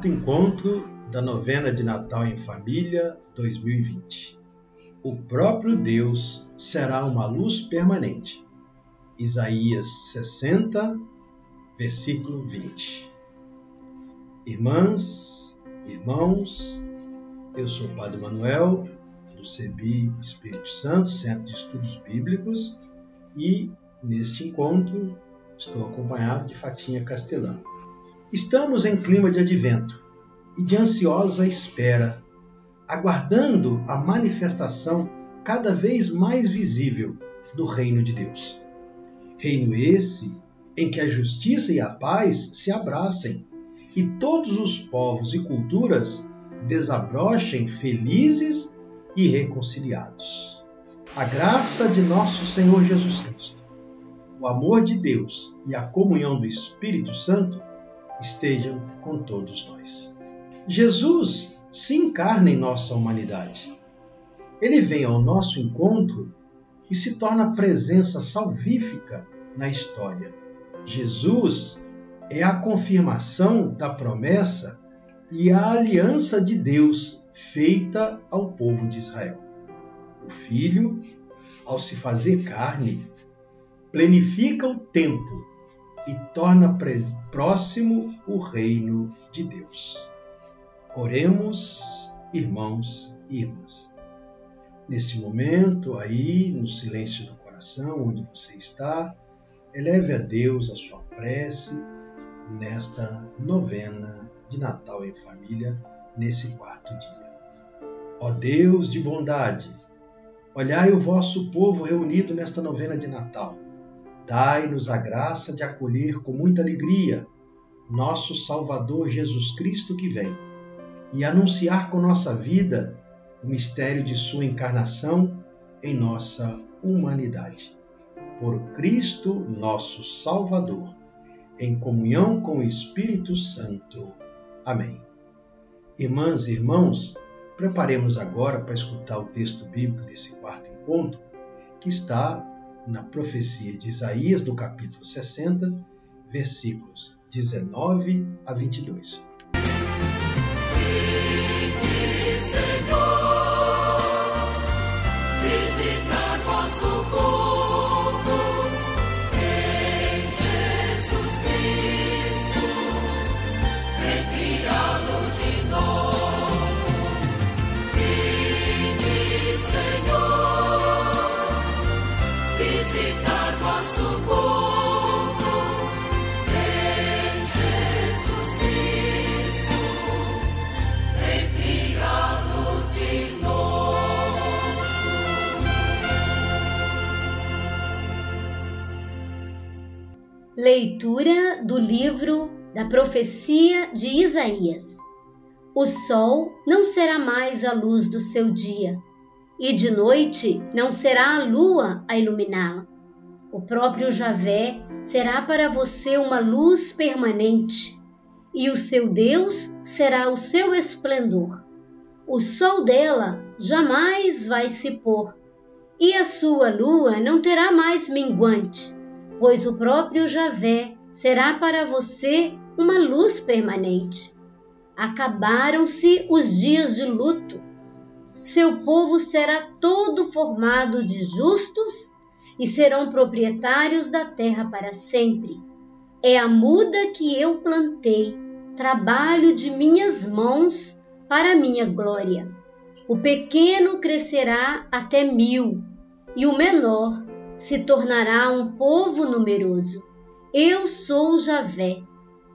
quarto encontro da novena de Natal em Família 2020. O próprio Deus será uma luz permanente. Isaías 60, versículo 20. Irmãs, irmãos, eu sou o Padre Manuel, do CEBI Espírito Santo, Centro de Estudos Bíblicos, e neste encontro estou acompanhado de Fatinha Castelã. Estamos em clima de advento e de ansiosa espera, aguardando a manifestação cada vez mais visível do reino de Deus. Reino esse em que a justiça e a paz se abracem e todos os povos e culturas desabrochem felizes e reconciliados. A graça de nosso Senhor Jesus Cristo, o amor de Deus e a comunhão do Espírito Santo estejam com todos nós. Jesus se encarna em nossa humanidade. Ele vem ao nosso encontro e se torna presença salvífica na história. Jesus é a confirmação da promessa e a aliança de Deus feita ao povo de Israel. O Filho, ao se fazer carne, plenifica o tempo e torna próximo o reino de Deus. Oremos, irmãos e irmãs. Neste momento, aí, no silêncio do coração, onde você está, eleve a Deus a sua prece nesta novena de Natal em família, nesse quarto dia. Ó Deus de bondade, olhai o vosso povo reunido nesta novena de Natal Dai-nos a graça de acolher com muita alegria nosso Salvador Jesus Cristo que vem e anunciar com nossa vida o mistério de Sua encarnação em nossa humanidade. Por Cristo, nosso Salvador, em comunhão com o Espírito Santo. Amém. Irmãs e irmãos, preparemos agora para escutar o texto bíblico desse quarto encontro, que está na profecia de Isaías, no capítulo 60, versículos 19 a 22. Leitura do livro da profecia de Isaías. O sol não será mais a luz do seu dia, e de noite não será a lua a iluminá-la. O próprio Javé será para você uma luz permanente, e o seu Deus será o seu esplendor. O sol dela jamais vai se pôr, e a sua lua não terá mais minguante pois o próprio Javé será para você uma luz permanente. Acabaram-se os dias de luto. Seu povo será todo formado de justos e serão proprietários da terra para sempre. É a muda que eu plantei, trabalho de minhas mãos para minha glória. O pequeno crescerá até mil, e o menor se tornará um povo numeroso. Eu sou Javé.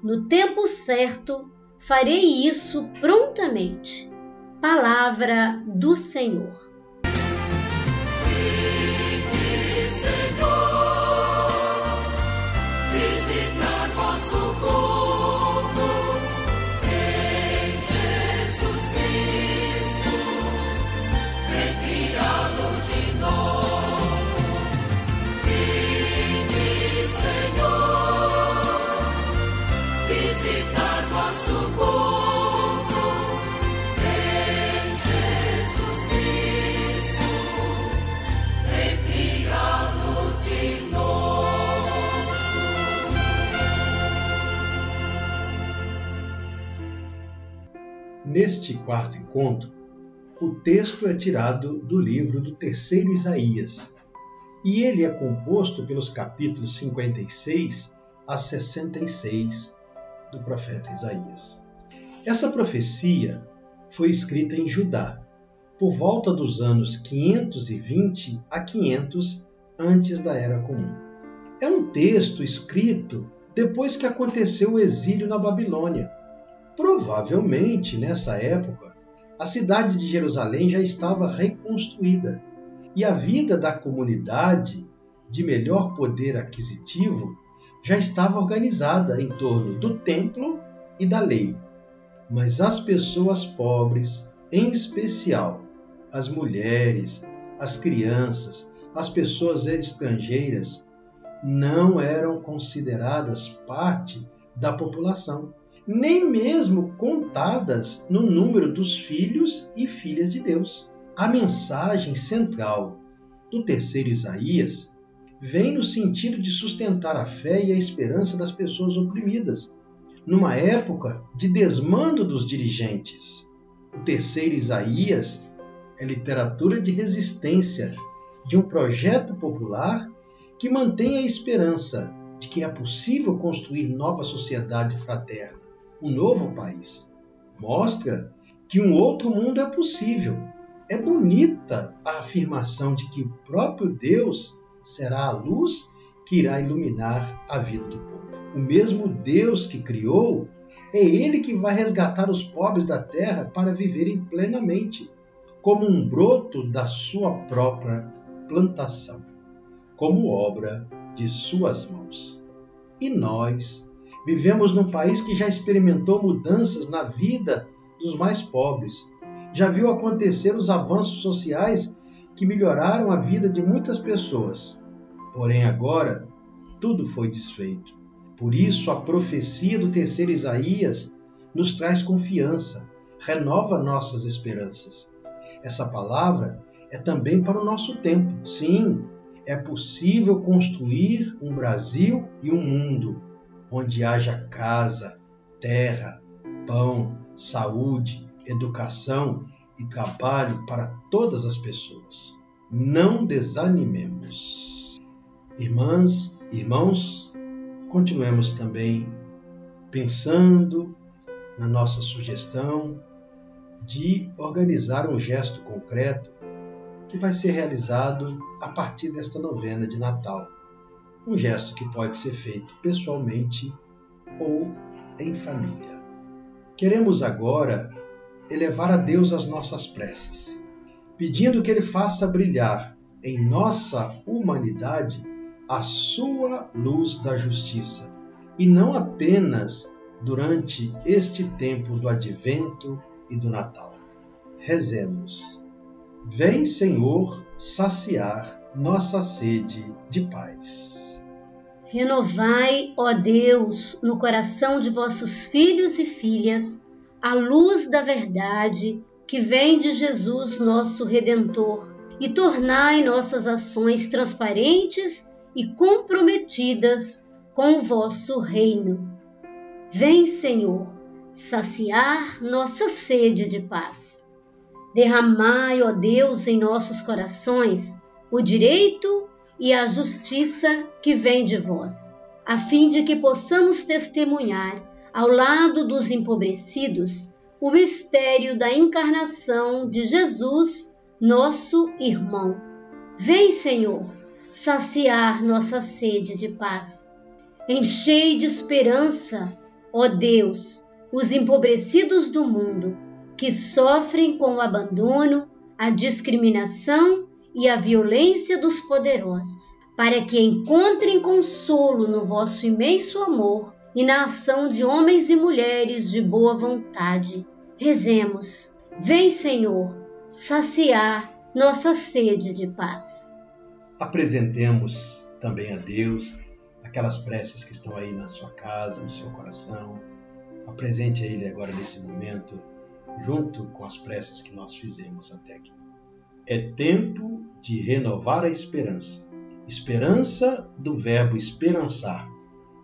No tempo certo farei isso prontamente. Palavra do Senhor. Neste quarto encontro, o texto é tirado do livro do terceiro Isaías, e ele é composto pelos capítulos 56 a 66, do profeta Isaías. Essa profecia foi escrita em Judá, por volta dos anos 520 a 500 antes da Era Comum. É um texto escrito depois que aconteceu o exílio na Babilônia. Provavelmente, nessa época, a cidade de Jerusalém já estava reconstruída e a vida da comunidade de melhor poder aquisitivo já estava organizada em torno do templo e da lei. Mas as pessoas pobres, em especial as mulheres, as crianças, as pessoas estrangeiras, não eram consideradas parte da população, nem mesmo contadas no número dos filhos e filhas de Deus. A mensagem central do terceiro Isaías vem no sentido de sustentar a fé e a esperança das pessoas oprimidas, numa época de desmando dos dirigentes. O terceiro Isaías é literatura de resistência de um projeto popular que mantém a esperança de que é possível construir nova sociedade fraterna, um novo país. Mostra que um outro mundo é possível. É bonita a afirmação de que o próprio Deus será a luz que irá iluminar a vida do povo. O mesmo Deus que criou é Ele que vai resgatar os pobres da terra para viverem plenamente, como um broto da sua própria plantação, como obra de suas mãos. E nós vivemos num país que já experimentou mudanças na vida dos mais pobres, já viu acontecer os avanços sociais que melhoraram a vida de muitas pessoas. Porém, agora, tudo foi desfeito. Por isso, a profecia do terceiro Isaías nos traz confiança, renova nossas esperanças. Essa palavra é também para o nosso tempo. Sim, é possível construir um Brasil e um mundo onde haja casa, terra, pão, saúde, educação e trabalho para todas as pessoas. Não desanimemos. Irmãs, irmãos, continuemos também pensando na nossa sugestão de organizar um gesto concreto que vai ser realizado a partir desta novena de Natal. Um gesto que pode ser feito pessoalmente ou em família. Queremos agora elevar a Deus as nossas preces, pedindo que Ele faça brilhar em nossa humanidade a sua luz da justiça, e não apenas durante este tempo do advento e do Natal. Rezemos. Vem, Senhor, saciar nossa sede de paz. Renovai, ó Deus, no coração de vossos filhos e filhas a luz da verdade que vem de Jesus, nosso Redentor, e tornai nossas ações transparentes e comprometidas com o vosso reino. Vem, Senhor, saciar nossa sede de paz. Derramai, ó Deus, em nossos corações o direito e a justiça que vem de vós, a fim de que possamos testemunhar ao lado dos empobrecidos, o mistério da encarnação de Jesus, nosso irmão. Vem, Senhor, saciar nossa sede de paz. Enchei de esperança, ó Deus, os empobrecidos do mundo, que sofrem com o abandono, a discriminação e a violência dos poderosos, para que encontrem consolo no vosso imenso amor e na ação de homens e mulheres de boa vontade. Rezemos. Vem, Senhor, saciar nossa sede de paz. Apresentemos também a Deus aquelas preces que estão aí na sua casa, no seu coração. Apresente a Ele agora nesse momento, junto com as preces que nós fizemos até aqui. É tempo de renovar a esperança. Esperança do verbo esperançar,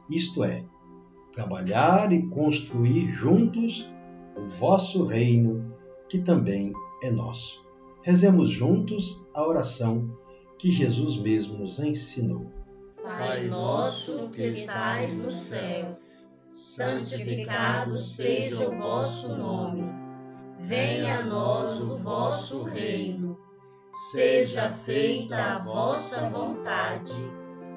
isto é, trabalhar e construir juntos o vosso reino, que também é nosso. Rezemos juntos a oração que Jesus mesmo nos ensinou. Pai nosso que estais nos céus, santificado seja o vosso nome. Venha a nós o vosso reino. Seja feita a vossa vontade,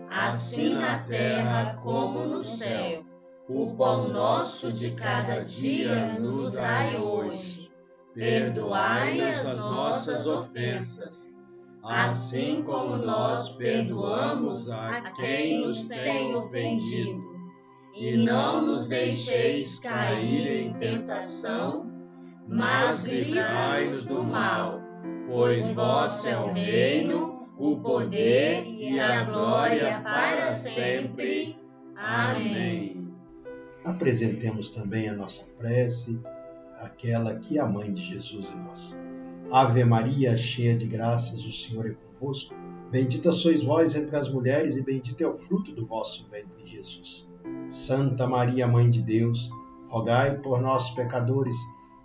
assim na terra como no céu. O pão nosso de cada dia nos dai hoje. Perdoai as nossas ofensas, assim como nós perdoamos a quem nos tem ofendido. E não nos deixeis cair em tentação, mas livrai-nos do mal, pois vosso é o reino, o poder e a glória para sempre. Amém apresentemos também a nossa prece, aquela que é a mãe de Jesus e nós. Ave Maria, cheia de graças, o Senhor é convosco. Bendita sois vós entre as mulheres, e bendito é o fruto do vosso ventre, Jesus. Santa Maria, Mãe de Deus, rogai por nós, pecadores,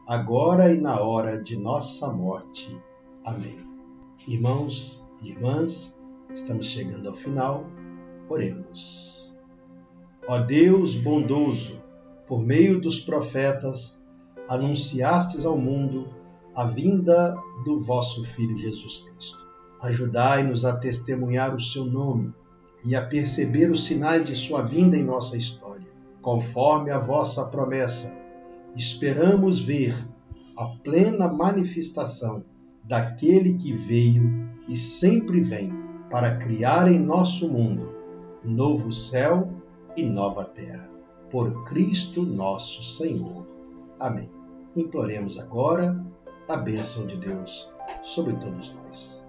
agora e na hora de nossa morte. Amém. Irmãos e irmãs, estamos chegando ao final. Oremos. Ó Deus bondoso, por meio dos profetas, anunciastes ao mundo a vinda do vosso Filho Jesus Cristo. Ajudai-nos a testemunhar o seu nome e a perceber os sinais de sua vinda em nossa história. Conforme a vossa promessa, esperamos ver a plena manifestação daquele que veio e sempre vem para criar em nosso mundo novo céu e nova terra. Por Cristo nosso Senhor. Amém. Imploremos agora a bênção de Deus sobre todos nós.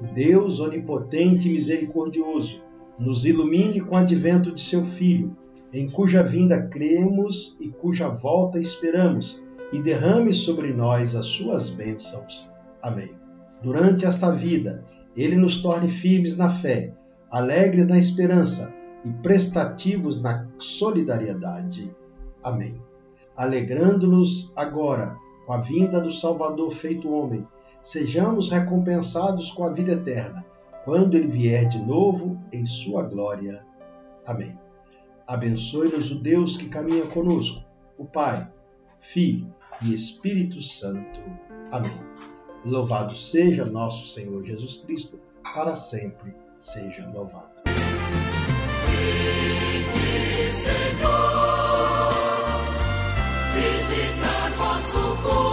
O Deus onipotente e misericordioso nos ilumine com o advento de seu Filho, em cuja vinda cremos e cuja volta esperamos, e derrame sobre nós as suas bênçãos. Amém. Durante esta vida, ele nos torne firmes na fé, alegres na esperança e prestativos na solidariedade. Amém. Alegrando-nos agora com a vinda do Salvador feito homem, sejamos recompensados com a vida eterna, quando ele vier de novo em sua glória. Amém. Abençoe-nos o Deus que caminha conosco, o Pai, Filho e Espírito Santo. Amém. Louvado seja nosso Senhor Jesus Cristo, para sempre seja louvado. Senhor, visita nosso povo.